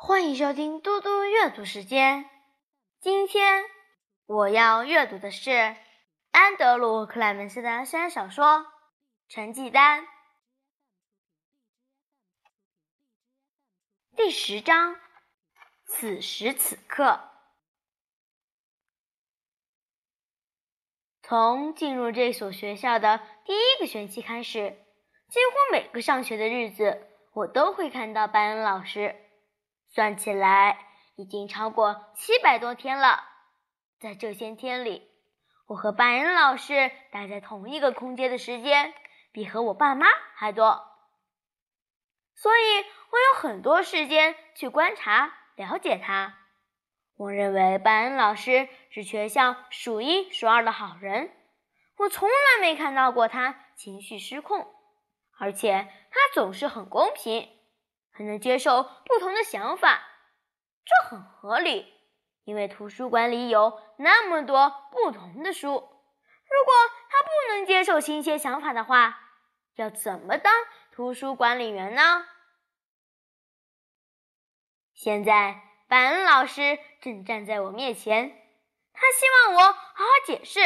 欢迎收听嘟嘟阅读时间。今天我要阅读的是安德鲁·克莱门斯的校园小说《成绩单》第十章。此时此刻，从进入这所学校的第一个学期开始，几乎每个上学的日子，我都会看到班恩老师。算起来，已经超过七百多天了。在这些天里，我和班恩老师待在同一个空间的时间，比和我爸妈还多。所以我有很多时间去观察。了解他，我认为班恩老师是全校数一数二的好人。我从来没看到过他情绪失控，而且他总是很公平，才能接受不同的想法。这很合理，因为图书馆里有那么多不同的书。如果他不能接受新鲜想法的话，要怎么当图书管理员呢？现在，板恩老师正站在我面前，他希望我好好解释，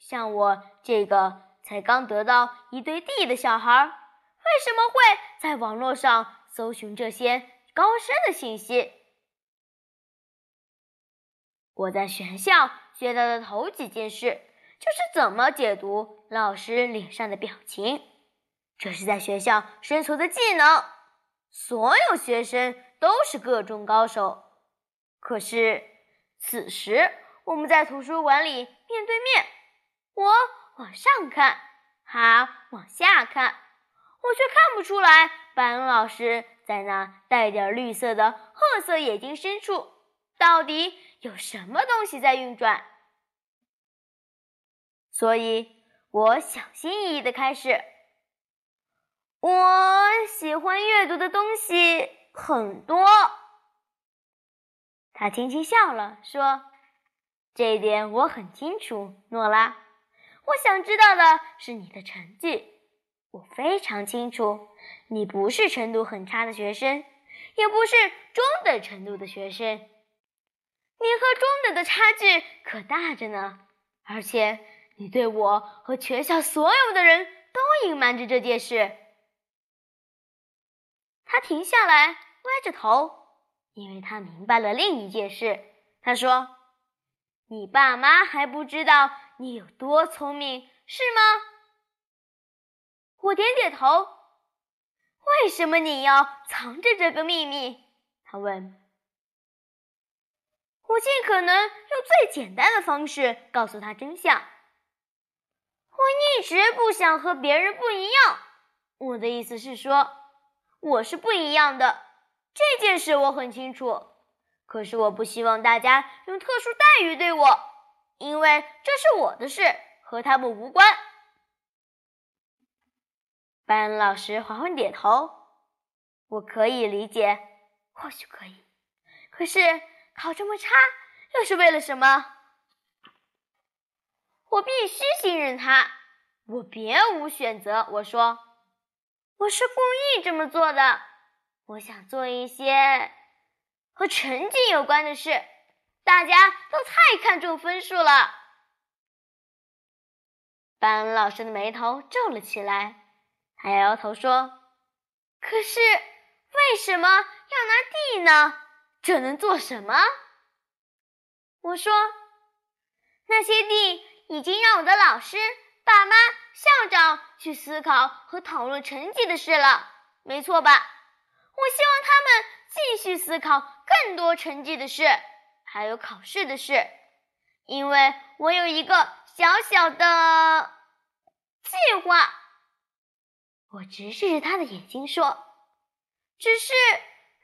像我这个才刚得到一堆地的小孩，为什么会在网络上搜寻这些高深的信息。我在学校学到的头几件事，就是怎么解读老师脸上的表情，这是在学校生存的技能。所有学生都是各中高手，可是此时我们在图书馆里面对面，我往上看，他往下看，我却看不出来班恩老师在那带点绿色的褐色眼睛深处到底有什么东西在运转。所以我小心翼翼的开始。我喜欢阅读的东西很多。他轻轻笑了，说：“这一点我很清楚，诺拉。我想知道的是你的成绩。我非常清楚，你不是程度很差的学生，也不是中等程度的学生。你和中等的差距可大着呢。而且，你对我和全校所有的人都隐瞒着这件事。”他停下来，歪着头，因为他明白了另一件事。他说：“你爸妈还不知道你有多聪明，是吗？”我点点头。为什么你要藏着这个秘密？他问。我尽可能用最简单的方式告诉他真相。我一直不想和别人不一样。我的意思是说。我是不一样的，这件事我很清楚。可是我不希望大家用特殊待遇对我，因为这是我的事，和他们无关。班老师缓缓点头，我可以理解，或许可以。可是考这么差，又是为了什么？我必须信任他，我别无选择。我说。我是故意这么做的。我想做一些和成绩有关的事。大家都太看重分数了。班老师的眉头皱了起来，他摇摇头说：“可是为什么要拿地呢？这能做什么？”我说：“那些地已经让我的老师。”爸妈、校长去思考和讨论成绩的事了，没错吧？我希望他们继续思考更多成绩的事，还有考试的事，因为我有一个小小的计划。我直视着他的眼睛说：“只是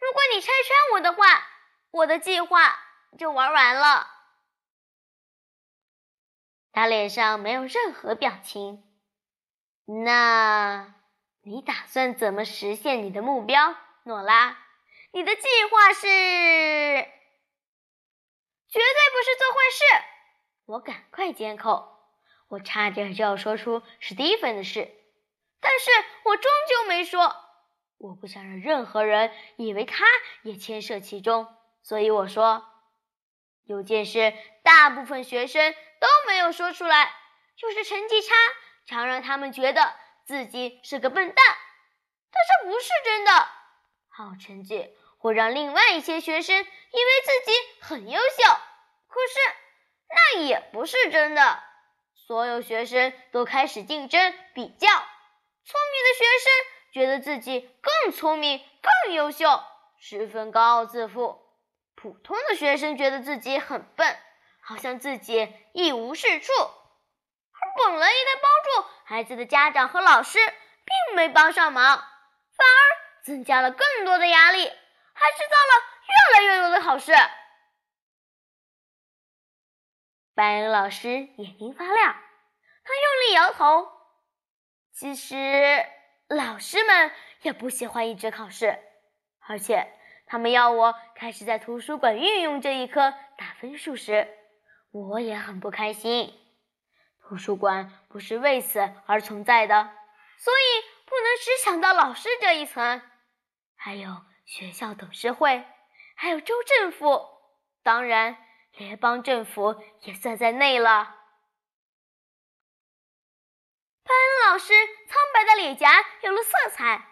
如果你拆穿我的话，我的计划就玩完了。”他脸上没有任何表情。那，你打算怎么实现你的目标，诺拉？你的计划是？绝对不是做坏事！我赶快缄口，我差点就要说出史蒂芬的事，但是我终究没说。我不想让任何人以为他也牵涉其中，所以我说，有件事大部分学生都没有说出来，就是成绩差常让他们觉得自己是个笨蛋。但这不是真的，好成绩会让另外一些学生以为自己很优秀，可是那也不是真的。所有学生都开始竞争比较，聪明的学生。觉得自己更聪明、更优秀，十分高傲自负；普通的学生觉得自己很笨，好像自己一无是处。而本来应该帮助孩子的家长和老师，并没帮上忙，反而增加了更多的压力，还制造了越来越多的考试。白老师眼睛发亮，他用力摇头。其实。老师们也不喜欢一直考试，而且他们要我开始在图书馆运用这一科打分数时，我也很不开心。图书馆不是为此而存在的，所以不能只想到老师这一层，还有学校董事会，还有州政府，当然联邦政府也算在内了。老师苍白的脸颊有了色彩，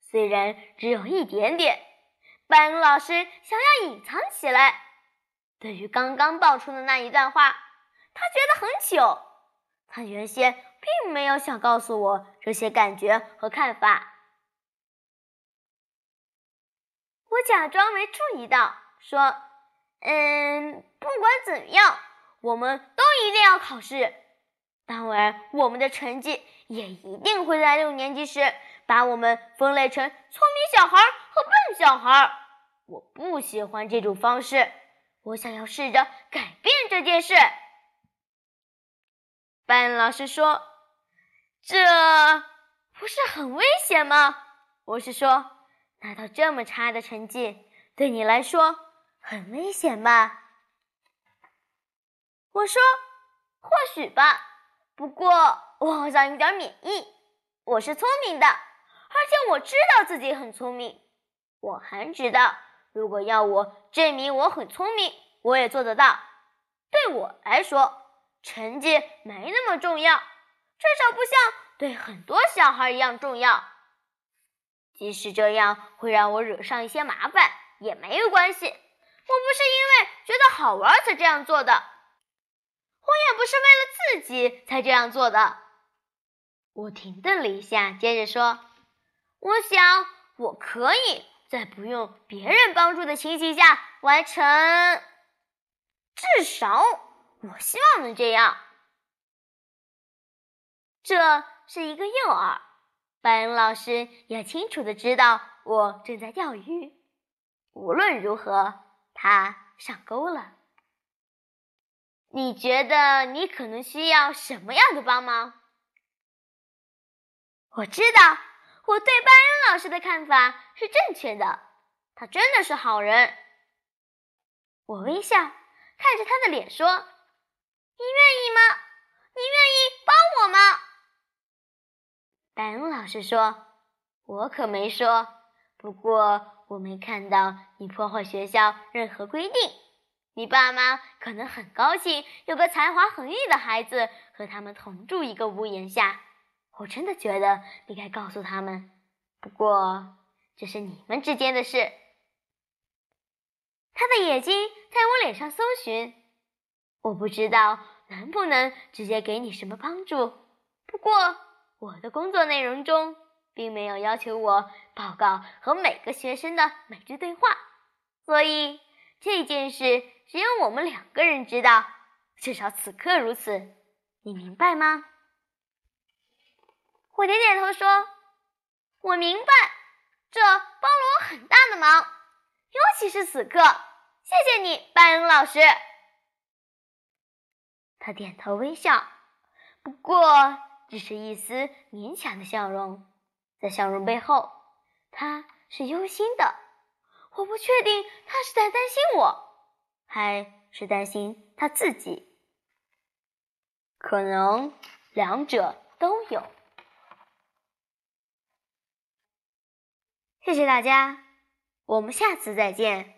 虽然只有一点点。班老师想要隐藏起来。对于刚刚爆出的那一段话，他觉得很糗。他原先并没有想告诉我这些感觉和看法。我假装没注意到，说：“嗯，不管怎样，我们都一定要考试。当然，我们的成绩。”也一定会在六年级时把我们分类成聪明小孩和笨小孩。我不喜欢这种方式，我想要试着改变这件事。班老师说：“这不是很危险吗？”我是说，拿到这么差的成绩，对你来说很危险吗？我说：“或许吧，不过。”我好像有点免疫。我是聪明的，而且我知道自己很聪明。我还知道，如果要我证明我很聪明，我也做得到。对我来说，成绩没那么重要，至少不像对很多小孩一样重要。即使这样会让我惹上一些麻烦，也没有关系。我不是因为觉得好玩才这样做的，是为了自己才这样做的。我停顿了一下，接着说：“我想我可以在不用别人帮助的情形下完成，至少我希望能这样。”这是一个诱饵，班恩老师也清楚的知道我正在钓鱼。无论如何，他上钩了。你觉得你可能需要什么样的帮忙？我知道，我对班恩老师的看法是正确的。他真的是好人。我微笑，看着他的脸说：“你愿意吗？你愿意帮我吗？”班恩老师说：“我可没说。不过我没看到你破坏学校任何规定。你爸妈可能很高兴有个才华横溢的孩子和他们同住一个屋檐下。”我真的觉得你该告诉他们，不过这是你们之间的事。他的眼睛在我脸上搜寻，我不知道能不能直接给你什么帮助。不过我的工作内容中并没有要求我报告和每个学生的每句对话，所以这件事只有我们两个人知道，至少此刻如此。你明白吗？我点点头说：“我明白，这帮了我很大的忙，尤其是此刻。谢谢你，班恩老师。”他点头微笑，不过只是一丝勉强的笑容，在笑容背后，他是忧心的。我不确定他是在担心我，还是担心他自己，可能两者都有。谢谢大家，我们下次再见。